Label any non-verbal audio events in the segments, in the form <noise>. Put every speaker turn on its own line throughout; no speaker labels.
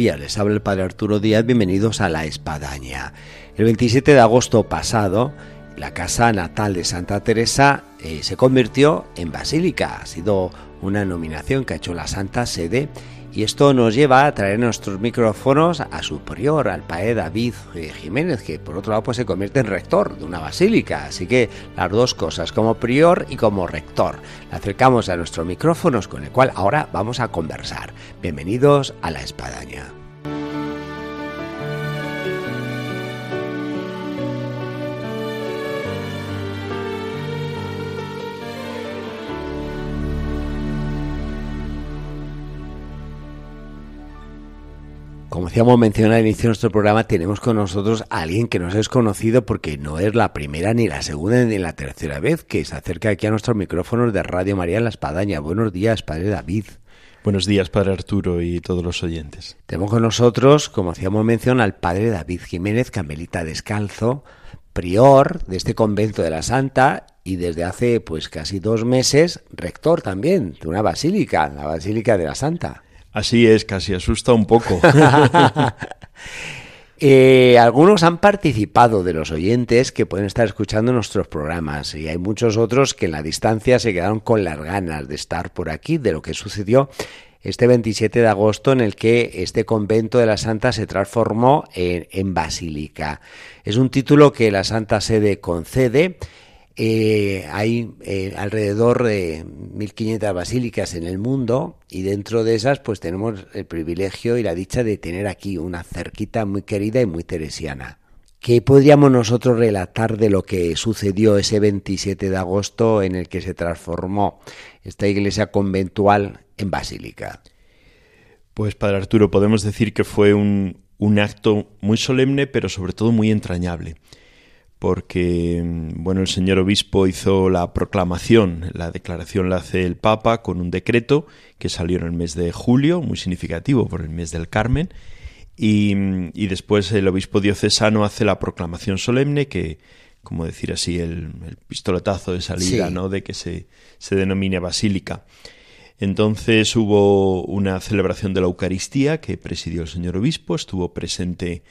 Días. Les habla el Padre Arturo Díaz. Bienvenidos a La Espadaña. El 27 de agosto pasado, la casa natal de Santa Teresa eh, se convirtió en basílica. Ha sido una nominación que ha hecho la Santa Sede y esto nos lleva a traer nuestros micrófonos a su prior, al padre David eh, Jiménez, que por otro lado pues se convierte en rector de una basílica. Así que las dos cosas, como prior y como rector. Le acercamos a nuestros micrófonos con el cual ahora vamos a conversar. Bienvenidos a la espadaña. Como decíamos mencionar al inicio de nuestro programa, tenemos con nosotros a alguien que nos es conocido porque no es la primera, ni la segunda, ni la tercera vez que se acerca aquí a nuestros micrófonos de Radio María en la Espadaña. Buenos días, Padre David.
Buenos días, Padre Arturo y todos los oyentes.
Tenemos con nosotros, como hacíamos mención, al Padre David Jiménez, Camelita Descalzo, prior de este convento de la Santa y desde hace pues casi dos meses rector también de una basílica, la Basílica de la Santa.
Así es, casi asusta un poco. <laughs>
Eh, algunos han participado de los oyentes que pueden estar escuchando nuestros programas y hay muchos otros que en la distancia se quedaron con las ganas de estar por aquí, de lo que sucedió este 27 de agosto en el que este convento de la Santa se transformó en, en basílica. Es un título que la Santa Sede concede eh, hay eh, alrededor de 1.500 basílicas en el mundo y dentro de esas pues tenemos el privilegio y la dicha de tener aquí una cerquita muy querida y muy teresiana. ¿Qué podríamos nosotros relatar de lo que sucedió ese 27 de agosto en el que se transformó esta iglesia conventual en basílica?
Pues Padre Arturo, podemos decir que fue un, un acto muy solemne pero sobre todo muy entrañable porque bueno, el señor obispo hizo la proclamación, la declaración la hace el Papa con un decreto que salió en el mes de julio, muy significativo por el mes del Carmen, y, después el obispo diocesano hace la proclamación solemne que, como decir así, el, pistoletazo de salida, ¿no? De que se, se denomine basílica. Entonces hubo una celebración de la Eucaristía que presidió el señor obispo, estuvo presente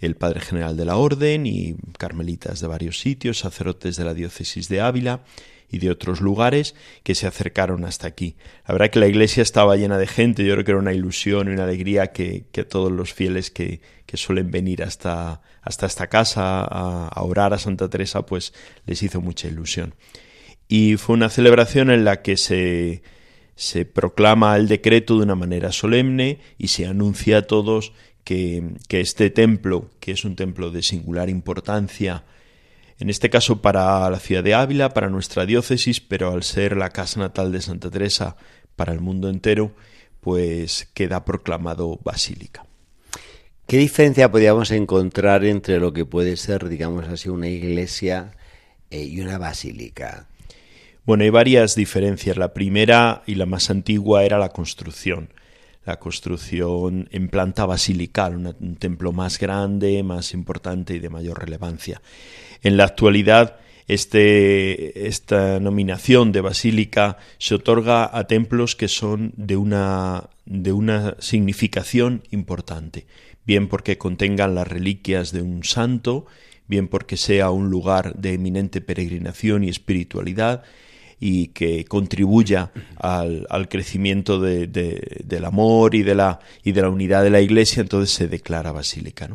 el padre general de la orden y carmelitas de varios sitios, sacerdotes de la diócesis de Ávila y de otros lugares que se acercaron hasta aquí. La verdad que la iglesia estaba llena de gente, yo creo que era una ilusión y una alegría que, que todos los fieles que, que, suelen venir hasta, hasta esta casa a, a orar a Santa Teresa, pues les hizo mucha ilusión. Y fue una celebración en la que se, se proclama el decreto de una manera solemne y se anuncia a todos que, este templo, que es un templo de singular importancia, en este caso para la ciudad de Ávila, para nuestra diócesis, pero al ser la casa natal de Santa Teresa para el mundo entero, pues queda proclamado basílica.
¿Qué diferencia podríamos encontrar entre lo que puede ser, digamos así, una iglesia eh, y una basílica?
Bueno, hay varias diferencias. La primera y la más antigua era la construcción la construcción en planta basilical, un templo más grande, más importante y de mayor relevancia. En la actualidad, este, esta nominación de basílica se otorga a templos que son de una, de una significación importante, bien porque contengan las reliquias de un santo, bien porque sea un lugar de eminente peregrinación y espiritualidad, y que contribuya al, crecimiento de, del amor y de, la, y de la unidad de la Iglesia, entonces se declara basílica.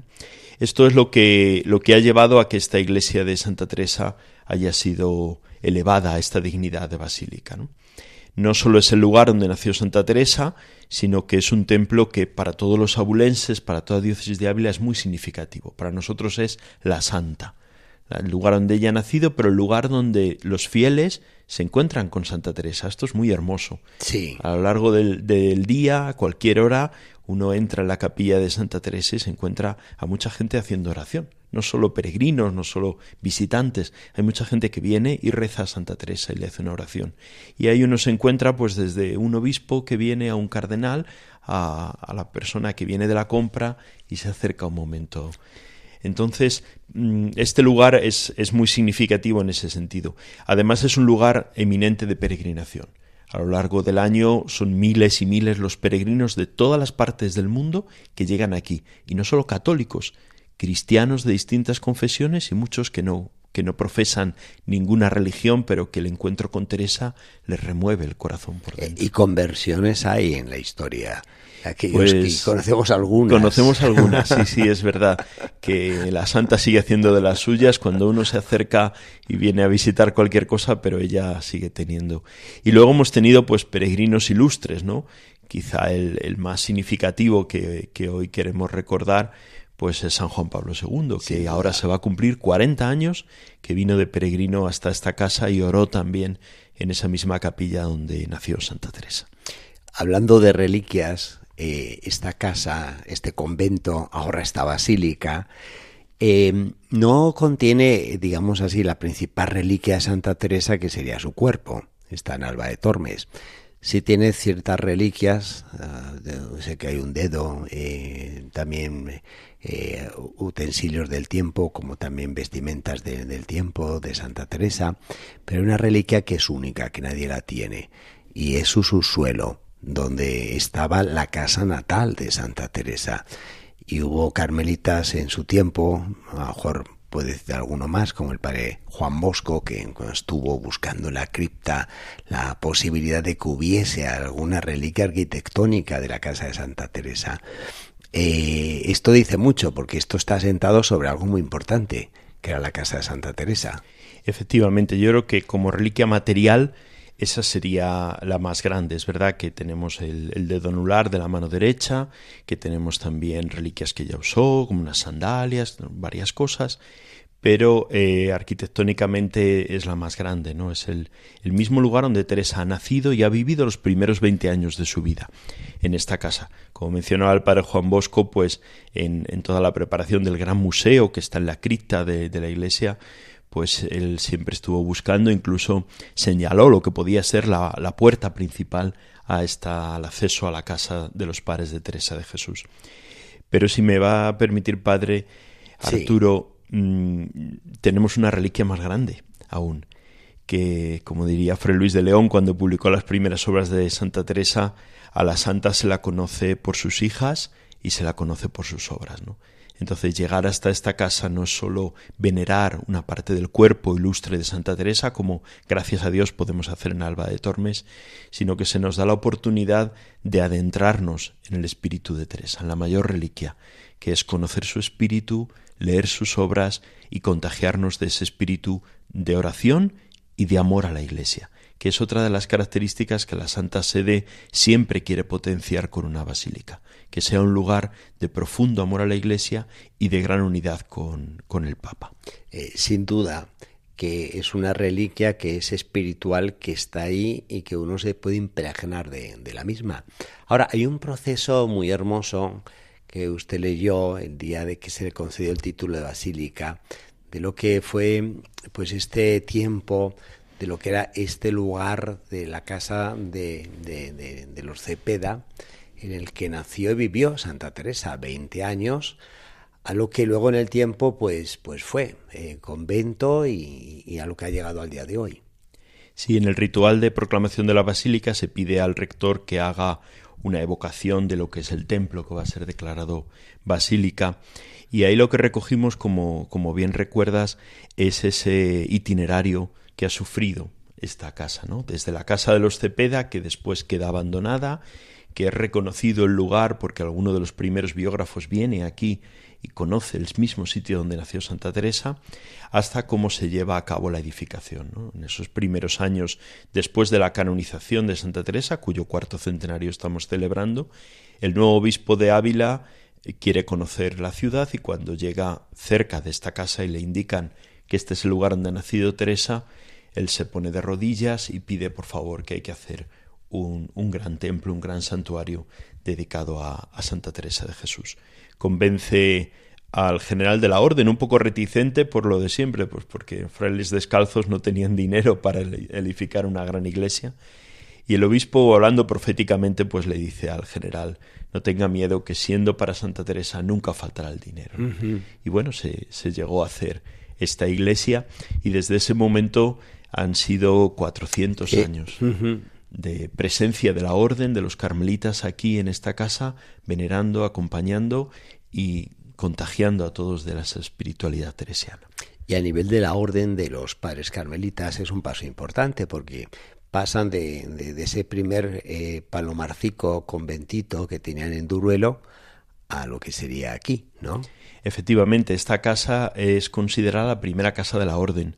Esto es lo que, lo que ha llevado a que esta iglesia de Santa Teresa haya sido elevada a esta dignidad de basílica. ¿no? no solo es el lugar donde nació Santa Teresa, sino que es un templo que para todos los abulenses, para toda diócesis de Ávila es muy significativo. Para nosotros es la Santa, el lugar donde ella ha nacido, pero el lugar donde los fieles se encuentran con Santa Teresa. Esto es muy hermoso.
Sí.
A lo largo del, día, a cualquier hora, uno entra en la capilla de Santa Teresa y se encuentra a mucha gente haciendo oración. no solo peregrinos, no solo visitantes, hay mucha gente que viene y reza a Santa Teresa y le hace una oración. Y ahí uno se encuentra pues desde un obispo que viene a un cardenal, a, a la persona que viene de la compra y se acerca un momento. Entonces, mm, este lugar es, es muy significativo en ese sentido. Además, es un lugar eminente de peregrinación. A lo largo del año son miles y miles los peregrinos de todas las partes del mundo que llegan aquí, y no solo católicos, cristianos de distintas confesiones y muchos que no que no profesan ninguna religión, pero que el encuentro con Teresa les remueve el corazón por dentro.
Y conversiones hay en la historia. Pues, conocemos algunas.
Conocemos algunas, sí, sí, es <laughs> verdad. Que la santa sigue haciendo de las suyas cuando uno se acerca y viene a visitar cualquier cosa, pero ella sigue teniendo. Y luego hemos tenido pues peregrinos ilustres, ¿no? Quizá el, el más significativo que, que hoy queremos recordar pues es San Juan Pablo II, que ahora se va a cumplir 40 años, que vino de peregrino hasta esta casa y oró también en esa misma capilla donde nació Santa Teresa.
Hablando de reliquias, eh, esta casa, este convento, ahora esta basílica, eh, no contiene, digamos así, la principal reliquia de Santa Teresa, que sería su cuerpo. Está en Alba de Tormes sí tiene ciertas reliquias, ah, sé que hay un dedo, eh, también utensilios del tiempo, como también vestimentas del tiempo de Santa Teresa, pero una reliquia que es única, que nadie la tiene, y es su subsuelo, donde estaba la casa natal de Santa Teresa. Y hubo carmelitas en su tiempo, a lo mejor puede decir alguno más, como el padre Juan Bosco, que estuvo buscando en la cripta la posibilidad de que hubiese alguna reliquia arquitectónica de la casa de Santa Teresa. Eh, esto dice mucho, porque esto está sentado sobre algo muy importante, que era la casa de Santa Teresa.
Efectivamente, yo creo que como reliquia material, esa sería la más grande. Es verdad que tenemos el, dedo anular de la mano derecha, que tenemos también reliquias que ella usó, como unas sandalias, varias cosas, pero eh, arquitectónicamente es la más grande, ¿no? Es el, mismo lugar donde Teresa ha nacido y ha vivido los primeros 20 años de su vida, en esta casa. Como mencionaba el padre Juan Bosco, pues en, toda la preparación del gran museo que está en la cripta de la iglesia, pues él siempre estuvo buscando, incluso señaló lo que podía ser la, la puerta principal a esta, al acceso a la casa de los padres de Teresa de Jesús. Pero si me va a permitir, padre Arturo, Mm, tenemos una reliquia más grande aún, que, como diría Fray Luis de León cuando publicó las primeras obras de Santa Teresa, a la santa se la conoce por sus hijas y se la conoce por sus obras, ¿no? Entonces llegar hasta esta casa no es solo venerar una parte del cuerpo ilustre de Santa Teresa, como gracias a Dios podemos hacer en Alba de Tormes, sino que se nos da la oportunidad de adentrarnos en el espíritu de Teresa, en la mayor reliquia, que es conocer su espíritu, leer sus obras y contagiarnos de ese espíritu de oración y de amor a la Iglesia, que es otra de las características que la Santa Sede siempre quiere potenciar con una basílica, que sea un lugar de profundo amor a la Iglesia y de gran unidad con, con el Papa.
Eh, sin duda que es una reliquia que es espiritual, que está ahí y que uno se puede impregnar de, de la misma. Ahora, hay un proceso muy hermoso que usted leyó el día de que se le concedió el título de basílica, de lo que fue pues este tiempo, de lo que era este lugar de la casa de, de, los Cepeda, en el que nació y vivió Santa Teresa, 20 años, a lo que luego en el tiempo pues, pues fue eh, convento y, a lo que ha llegado al día de hoy.
Sí, en el ritual de proclamación de la basílica se pide al rector que haga una evocación de lo que es el templo que va a ser declarado basílica. Y ahí lo que recogimos, como, como bien recuerdas, es ese itinerario que ha sufrido esta casa, ¿no? Desde la casa de los Cepeda, que después queda abandonada, que es reconocido el lugar porque alguno de los primeros biógrafos viene aquí y conoce el mismo sitio donde nació Santa Teresa, hasta cómo se lleva a cabo la edificación. En esos primeros años después de la canonización de Santa Teresa, cuyo cuarto centenario estamos celebrando, el nuevo obispo de Ávila quiere conocer la ciudad y cuando llega cerca de esta casa y le indican que este es el lugar donde ha nacido Teresa, él se pone de rodillas y pide por favor que hay que hacer un, un gran templo, un gran santuario dedicado a, a Santa Teresa de Jesús convence al general de la orden, un poco reticente por lo de siempre, pues porque frailes descalzos no tenían dinero para edificar una gran iglesia. Y el obispo, hablando proféticamente, pues le dice al general, no tenga miedo que siendo para Santa Teresa nunca faltará el dinero. Y bueno, se, se, llegó a hacer esta iglesia y desde ese momento han sido 400 años de presencia de la orden de los carmelitas aquí en esta casa, venerando, acompañando y contagiando a todos de la espiritualidad teresiana.
Y a nivel de la orden de los padres carmelitas es un paso importante porque pasan de, de, ese primer eh, palomarcico conventito que tenían en Duruelo a lo que sería aquí, ¿no?
Efectivamente, esta casa es considerada la primera casa de la orden.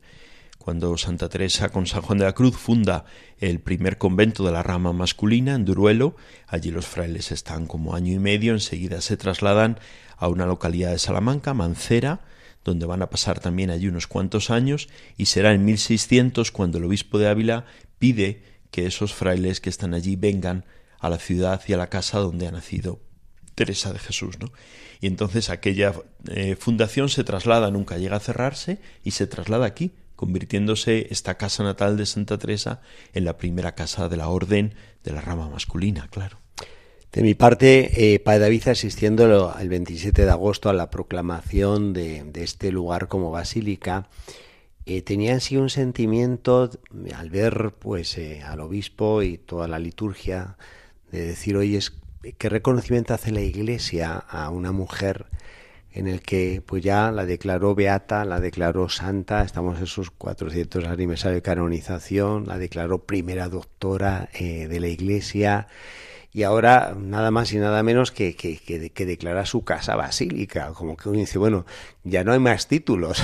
Cuando Santa Teresa con San Juan de la Cruz funda el primer convento de la rama masculina en Duruelo, allí los frailes están como año y medio, enseguida se trasladan a una localidad de Salamanca, Mancera, donde van a pasar también allí unos cuantos años, y será en 1600 cuando el obispo de Ávila pide que esos frailes que están allí vengan a la ciudad y a la casa donde ha nacido Teresa de Jesús, ¿no? Y entonces aquella eh, fundación se traslada, nunca llega a cerrarse, y se traslada aquí, convirtiéndose esta casa natal de Santa Teresa en la primera casa de la orden de la rama masculina, claro.
De mi parte, eh, Padre David, asistiendo el 27 de agosto a la proclamación de, este lugar como basílica, eh, tenía así un sentimiento al ver pues eh, al obispo y toda la liturgia de decir, oye, ¿qué reconocimiento hace la Iglesia a una mujer en el que pues ya la declaró beata, la declaró santa, estamos en sus 400 aniversario de canonización, la declaró primera doctora eh, de la Iglesia y ahora nada más y nada menos que, que, que, declara su casa basílica, como que uno dice, bueno, ya no hay más títulos.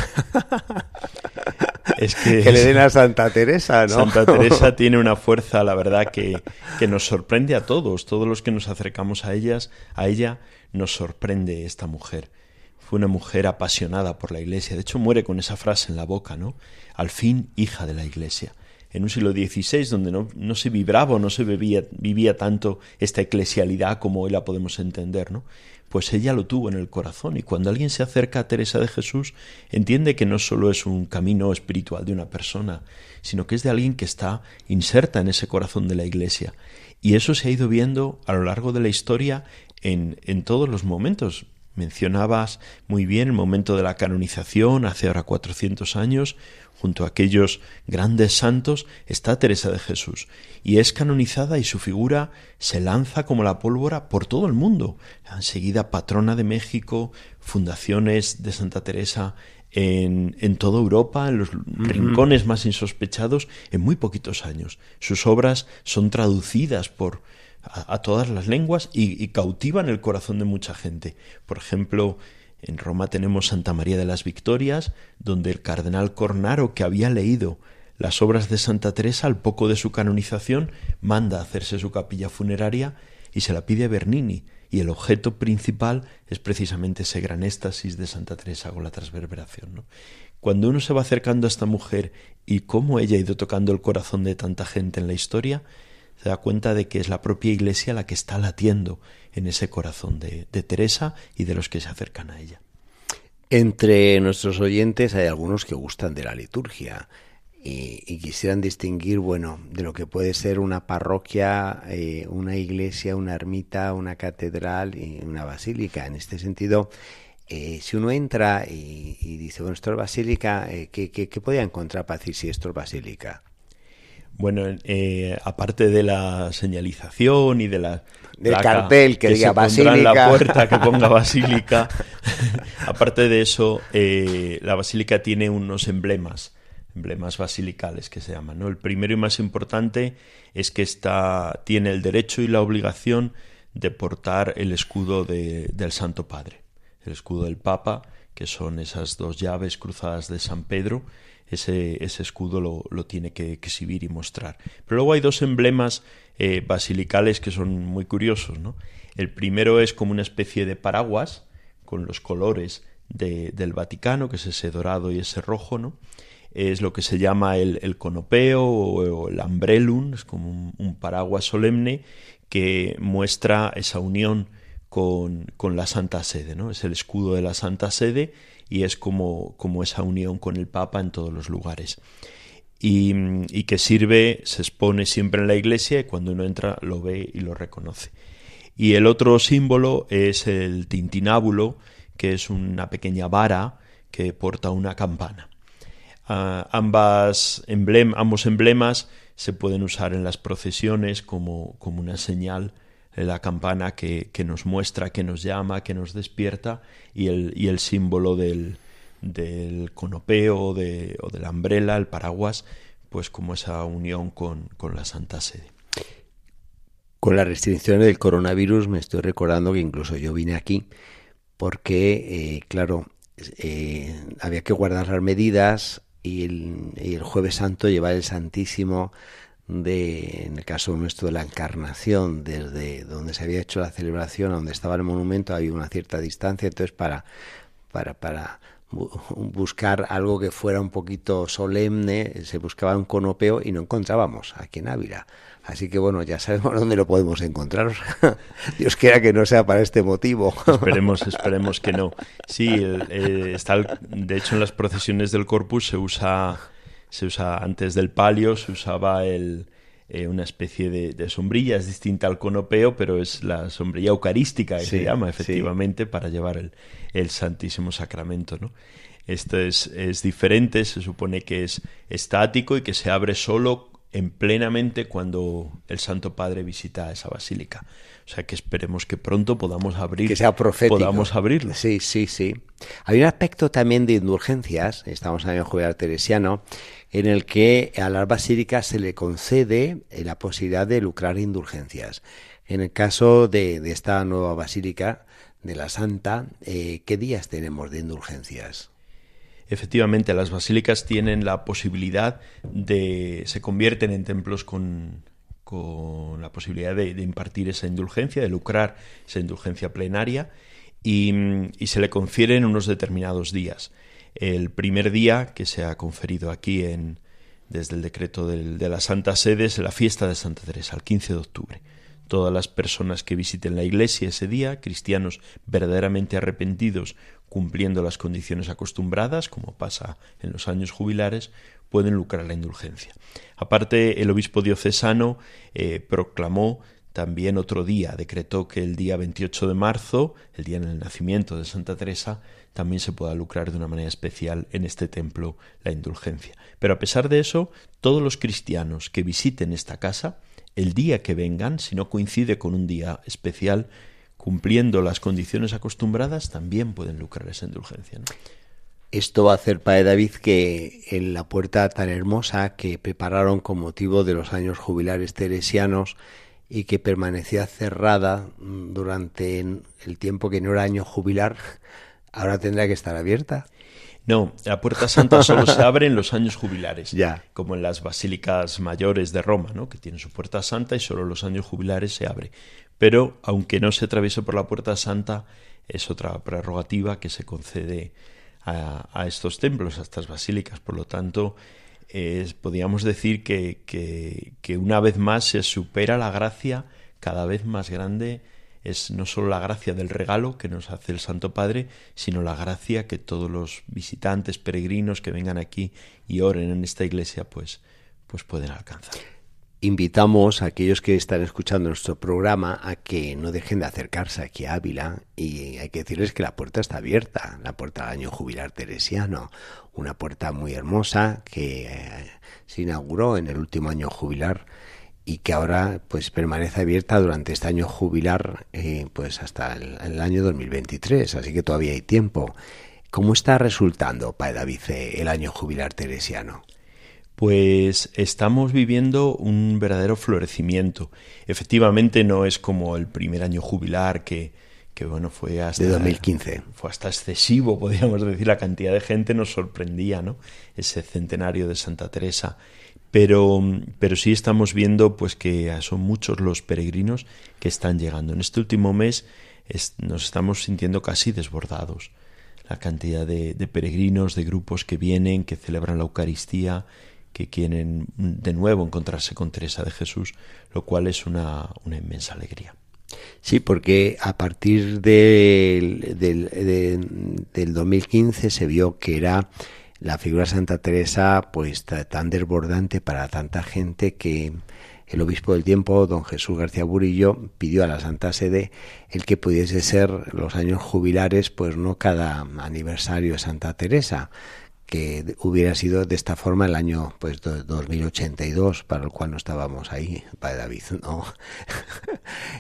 Es que,
que le den a Santa Teresa, ¿no?
Santa Teresa tiene una fuerza, la verdad, que, que nos sorprende a todos, todos los que nos acercamos a ellas, a ella, nos sorprende esta mujer fue una mujer apasionada por la Iglesia. De hecho, muere con esa frase en la boca, ¿no? Al fin, hija de la Iglesia. En un siglo XVI, donde no, no se vibraba o no se vivía, tanto esta eclesialidad como hoy la podemos entender, ¿no? Pues ella lo tuvo en el corazón y cuando alguien se acerca a Teresa de Jesús, entiende que no solo es un camino espiritual de una persona, sino que es de alguien que está inserta en ese corazón de la Iglesia. Y eso se ha ido viendo a lo largo de la historia en, en todos los momentos. Mencionabas muy bien el momento de la canonización, hace ahora 400 años, junto a aquellos grandes santos, está Teresa de Jesús, y es canonizada y su figura se lanza como la pólvora por todo el mundo. Enseguida patrona de México, fundaciones de Santa Teresa en, en toda Europa, en los rincones más insospechados, en muy poquitos años. Sus obras son traducidas por a, todas las lenguas y, cautivan el corazón de mucha gente. Por ejemplo, en Roma tenemos Santa María de las Victorias, donde el cardenal Cornaro, que había leído las obras de Santa Teresa al poco de su canonización, manda a hacerse su capilla funeraria y se la pide a Bernini, y el objeto principal es precisamente ese gran éxtasis de Santa Teresa con la transverberación. Cuando uno se va acercando a esta mujer y cómo ella ha ido tocando el corazón de tanta gente en la historia, se da cuenta de que es la propia Iglesia la que está latiendo en ese corazón de, Teresa y de los que se acercan a ella.
Entre nuestros oyentes hay algunos que gustan de la liturgia y, quisieran distinguir, bueno, de lo que puede ser una parroquia, eh, una iglesia, una ermita, una catedral y una basílica. En este sentido, eh, si uno entra y, dice, bueno, esto es basílica, eh, ¿qué, qué, podía encontrar para decir si esto es basílica?
Bueno, eh, aparte de la señalización y de la
del cartel que, diga basílica
en la puerta que ponga <laughs> basílica, aparte de eso, eh, la basílica tiene unos emblemas, emblemas basilicales que se llaman. ¿no? El primero y más importante es que está tiene el derecho y la obligación de portar el escudo de, del Santo Padre, el escudo del Papa, que son esas dos llaves cruzadas de San Pedro ese, escudo lo, tiene que, exhibir y mostrar. Pero luego hay dos emblemas eh, basilicales que son muy curiosos. ¿no? El primero es como una especie de paraguas con los colores de, del Vaticano, que es ese dorado y ese rojo, ¿no? es lo que se llama el, conopeo o, el umbrellum, es como un, paraguas solemne que muestra esa unión con, con, la Santa Sede, ¿no? Es el escudo de la Santa Sede y es como, como esa unión con el Papa en todos los lugares. Y, y, que sirve, se expone siempre en la iglesia y cuando uno entra lo ve y lo reconoce. Y el otro símbolo es el tintinábulo, que es una pequeña vara que porta una campana. Uh, ambas ambos emblemas se pueden usar en las procesiones como, como una señal la campana que, que, nos muestra, que nos llama, que nos despierta y el, y el símbolo del, del conopeo de, o de la umbrella, el paraguas, pues como esa unión con, con la Santa Sede.
Con las restricciones del coronavirus me estoy recordando que incluso yo vine aquí porque, eh, claro, eh, había que guardar las medidas y el, y el, jueves santo llevar el Santísimo de, en el caso nuestro de la Encarnación, desde donde se había hecho la celebración a donde estaba el monumento, había una cierta distancia, entonces para, para, para buscar algo que fuera un poquito solemne, se buscaba un conopeo y no encontrábamos aquí en Ávila. Así que bueno, ya sabemos <laughs> dónde lo podemos encontrar. <laughs> Dios quiera que no sea para este motivo. <laughs>
Esperemos, esperemos que no. Sí, eh, está de hecho en las procesiones del Corpus se usa, se usa antes del palio, se usaba el, eh, una especie de, sombrilla, es distinta al conopeo, pero es la sombrilla eucarística que se llama efectivamente para llevar el, el Santísimo Sacramento, ¿no? Esto es, es diferente, se supone que es estático y que se abre solo en plenamente cuando el Santo Padre visita esa basílica. O sea que esperemos que pronto podamos abrir.
Que sea profético.
Podamos abrirlo.
Sí, sí, sí. Hay un aspecto también de indulgencias, estamos en el jubilar teresiano, en el que a las basílicas se le concede la posibilidad de lucrar indulgencias. En el caso de, de esta nueva basílica de la Santa, eh, ¿qué días tenemos de indulgencias?
Efectivamente las basílicas tienen la posibilidad de, se convierten en templos con, con la posibilidad de, impartir esa indulgencia, de lucrar esa indulgencia plenaria y, y, se le confieren unos determinados días. El primer día que se ha conferido aquí en, desde el decreto de la Santa Sede es la fiesta de Santa Teresa, el 15 de octubre. Todas las personas que visiten la iglesia ese día, cristianos verdaderamente arrepentidos, cumpliendo las condiciones acostumbradas, como pasa en los años jubilares, pueden lucrar la indulgencia. Aparte, el obispo diocesano eh, proclamó también otro día, decretó que el día 28 de marzo, el día del nacimiento de Santa Teresa, también se pueda lucrar de una manera especial en este templo la indulgencia. Pero a pesar de eso, todos los cristianos que visiten esta casa, el día que vengan, si no coincide con un día especial, cumpliendo las condiciones acostumbradas, también pueden lucrar esa indulgencia.
Esto va a hacer, Padre David, que en la puerta tan hermosa que prepararon con motivo de los años jubilares teresianos y que permanecía cerrada durante el tiempo que no era año jubilar, ahora tendrá que estar abierta.
No, la puerta santa solo se abre en los años jubilares,
ya.
como en las basílicas mayores de Roma, ¿no? que tienen su puerta santa y solo los años jubilares se abre. Pero, aunque no se atraviese por la puerta santa, es otra prerrogativa que se concede a, estos templos, a estas basílicas. Por lo tanto, es, podríamos decir que, que, que una vez más se supera la gracia cada vez más grande es no solo la gracia del regalo que nos hace el Santo Padre, sino la gracia que todos los visitantes, peregrinos que vengan aquí y oren en esta iglesia, pues, pues pueden alcanzar.
Invitamos a aquellos que están escuchando nuestro programa a que no dejen de acercarse aquí a Ávila y hay que decirles que la puerta está abierta, la puerta del año jubilar teresiano, una puerta muy hermosa que eh, se inauguró en el último año jubilar y que ahora pues permanece abierta durante este año jubilar eh, pues hasta el, año 2023 así que todavía hay tiempo ¿cómo está resultando Padre David el año jubilar teresiano?
Pues estamos viviendo un verdadero florecimiento. Efectivamente no es como el primer año jubilar que, que bueno, fue hasta...
De 2015.
Fue hasta excesivo, podríamos decir, la cantidad de gente nos sorprendía, ¿no? Ese centenario de Santa Teresa pero, pero sí estamos viendo pues que son muchos los peregrinos que están llegando. En este último mes nos estamos sintiendo casi desbordados. La cantidad de, peregrinos, de grupos que vienen, que celebran la Eucaristía, que quieren de nuevo encontrarse con Teresa de Jesús, lo cual es una, inmensa alegría.
Sí, porque a partir del, del, del 2015 se vio que era la figura de Santa Teresa pues tan desbordante para tanta gente que el obispo del tiempo, don Jesús García Burillo, pidió a la Santa Sede el que pudiese ser los años jubilares, pues no cada aniversario de Santa Teresa, que hubiera sido de esta forma el año pues 2082 para el cual no estábamos ahí para David no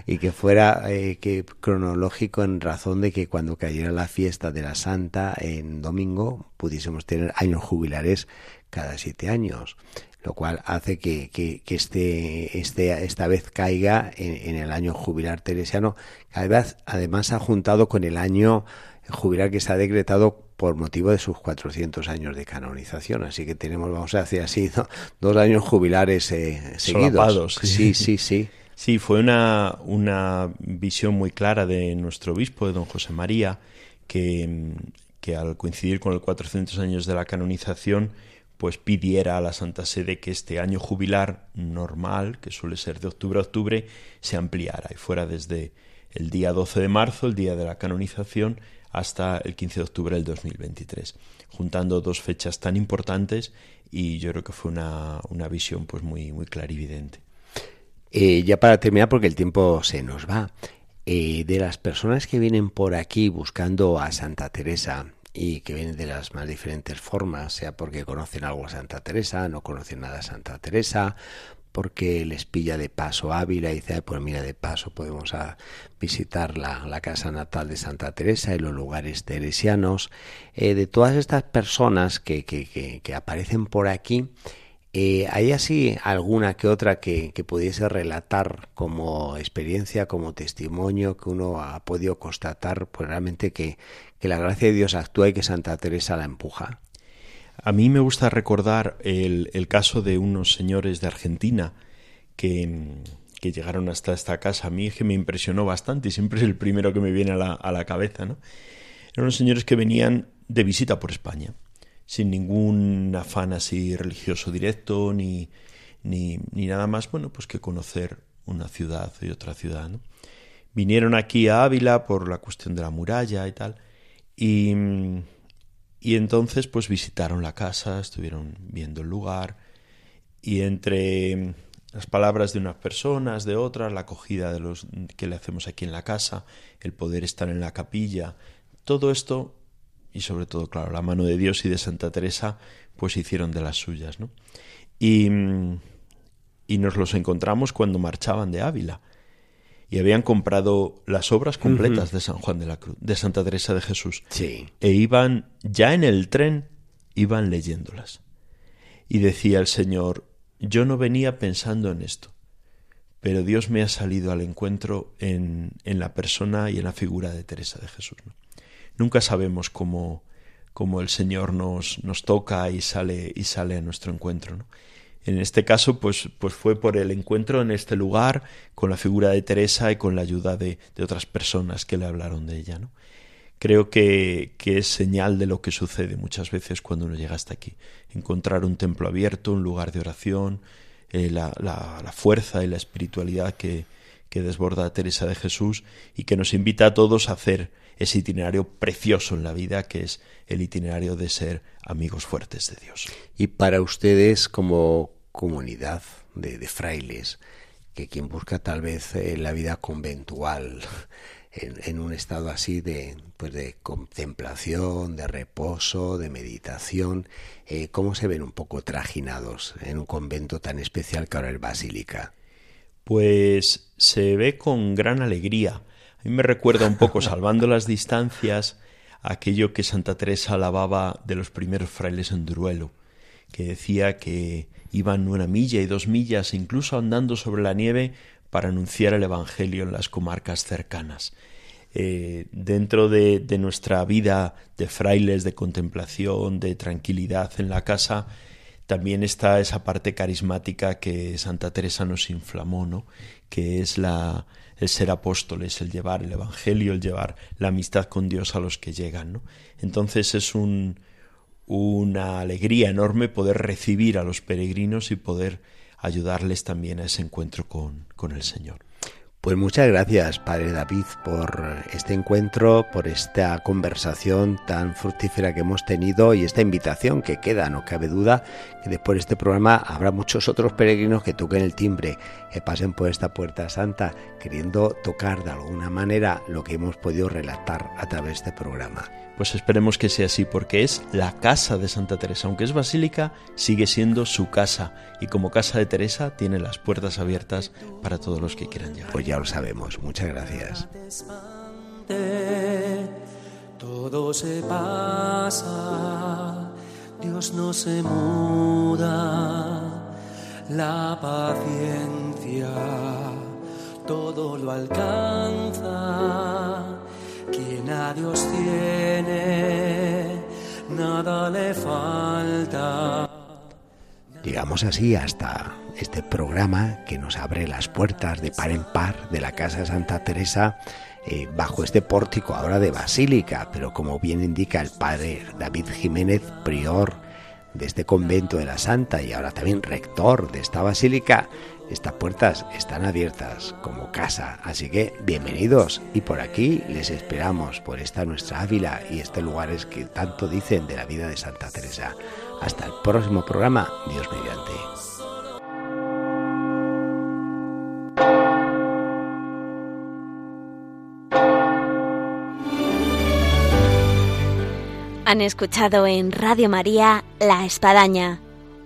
y que fuera eh, que cronológico en razón de que cuando cayera la fiesta de la Santa en domingo pudiésemos tener años jubilares cada siete años lo cual hace que, que, que este, este, esta vez caiga en, el año jubilar teresiano. Además, además ha juntado con el año jubilar que se ha decretado por motivo de sus 400 años de canonización. Así que tenemos, vamos a decir así, <laughs> dos años jubilares eh, seguidos.
Sí, sí, sí. Sí, fue una, una visión muy clara de nuestro obispo, de don José María, que, que al coincidir con los 400 años de la canonización, pues pidiera a la Santa Sede que este año jubilar normal, que suele ser de octubre a octubre, se ampliara y fuera desde el día 12 de marzo, el día de la canonización, hasta el 15 de octubre del 2023, juntando dos fechas tan importantes y yo creo que fue una, una visión pues muy, muy clarividente.
Eh, ya para terminar, porque el tiempo se nos va, eh, de las personas que vienen por aquí buscando a Santa Teresa, y que vienen de las más diferentes formas, sea porque conocen algo a Santa Teresa, no conocen nada a Santa Teresa, porque les pilla de paso Ávila y dice, pues mira, de paso podemos a visitar la, la, casa natal de Santa Teresa y los lugares teresianos. Eh, de todas estas personas que, que, que, que aparecen por aquí, eh, ¿Hay así alguna que otra que, que, pudiese relatar como experiencia, como testimonio, que uno ha podido constatar pues realmente que, que la gracia de Dios actúa y que Santa Teresa la empuja?
A mí me gusta recordar el, el caso de unos señores de Argentina que, que, llegaron hasta esta casa. A mí es que me impresionó bastante y siempre es el primero que me viene a la, a la cabeza. ¿no? Eran unos señores que venían de visita por España sin ningún afán así religioso directo ni, ni, ni, nada más, bueno, pues que conocer una ciudad y otra ciudad. ¿no? Vinieron aquí a Ávila por la cuestión de la muralla y tal, y, y entonces pues visitaron la casa, estuvieron viendo el lugar, y entre las palabras de unas personas, de otras, la acogida de los que le hacemos aquí en la casa, el poder estar en la capilla, todo esto y sobre todo, claro, la mano de Dios y de Santa Teresa, pues hicieron de las suyas, ¿no? Y, y nos los encontramos cuando marchaban de Ávila y habían comprado las obras completas de San Juan de la Cruz, de Santa Teresa de Jesús.
Sí.
E iban, ya en el tren, iban leyéndolas. Y decía el Señor, yo no venía pensando en esto, pero Dios me ha salido al encuentro en, en la persona y en la figura de Teresa de Jesús. ¿no? Nunca sabemos cómo, cómo el Señor nos, nos toca y sale, y sale a nuestro encuentro. En este caso, pues, pues fue por el encuentro en este lugar, con la figura de Teresa y con la ayuda de, de otras personas que le hablaron de ella. ¿no? Creo que, que, es señal de lo que sucede muchas veces cuando uno llega hasta aquí. Encontrar un templo abierto, un lugar de oración, eh, la, la, la, fuerza y la espiritualidad que, que desborda a Teresa de Jesús y que nos invita a todos a hacer ese itinerario precioso en la vida que es el itinerario de ser amigos fuertes de Dios.
Y para ustedes como comunidad de, de frailes, que quien busca tal vez eh, la vida conventual <laughs> en, en, un estado así de, pues de contemplación, de reposo, de meditación, eh, ¿cómo se ven un poco trajinados en un convento tan especial que ahora es Basílica?
Pues se ve con gran alegría a mí me recuerda un poco, salvando las distancias, aquello que Santa Teresa alababa de los primeros frailes en Duruelo, que decía que iban una milla y dos millas, incluso andando sobre la nieve, para anunciar el Evangelio en las comarcas cercanas. Eh, dentro de, de, nuestra vida de frailes, de contemplación, de tranquilidad en la casa, también está esa parte carismática que Santa Teresa nos inflamó, ¿no? que es la, el ser apóstoles, el llevar el Evangelio, el llevar la amistad con Dios a los que llegan. ¿no? Entonces es un, una alegría enorme poder recibir a los peregrinos y poder ayudarles también a ese encuentro con, con el Señor.
Pues muchas gracias, Padre David, por este encuentro, por esta conversación tan fructífera que hemos tenido y esta invitación que queda, no cabe duda, que después de este programa habrá muchos otros peregrinos que toquen el timbre, que pasen por esta puerta santa, queriendo tocar de alguna manera lo que hemos podido relatar a través de este programa.
Pues esperemos que sea así, porque es la casa de Santa Teresa. Aunque es basílica, sigue siendo su casa. Y como casa de Teresa, tiene las puertas abiertas para todos los que quieran llegar.
Pues ya lo sabemos. Muchas gracias.
Todo se pasa, Dios no se muda, la paciencia todo lo alcanza quien a Dios tiene, nada le falta.
Llegamos así hasta este programa que nos abre las puertas de par en par de la Casa de Santa Teresa eh, bajo este pórtico ahora de basílica, pero como bien indica el padre David Jiménez, prior de este convento de la Santa y ahora también rector de esta basílica, estas puertas están abiertas como casa, así que bienvenidos y por aquí les esperamos por esta nuestra Ávila y este lugares que tanto dicen de la vida de Santa Teresa. Hasta el próximo programa, Dios mediante.
Han escuchado en Radio María La Espadaña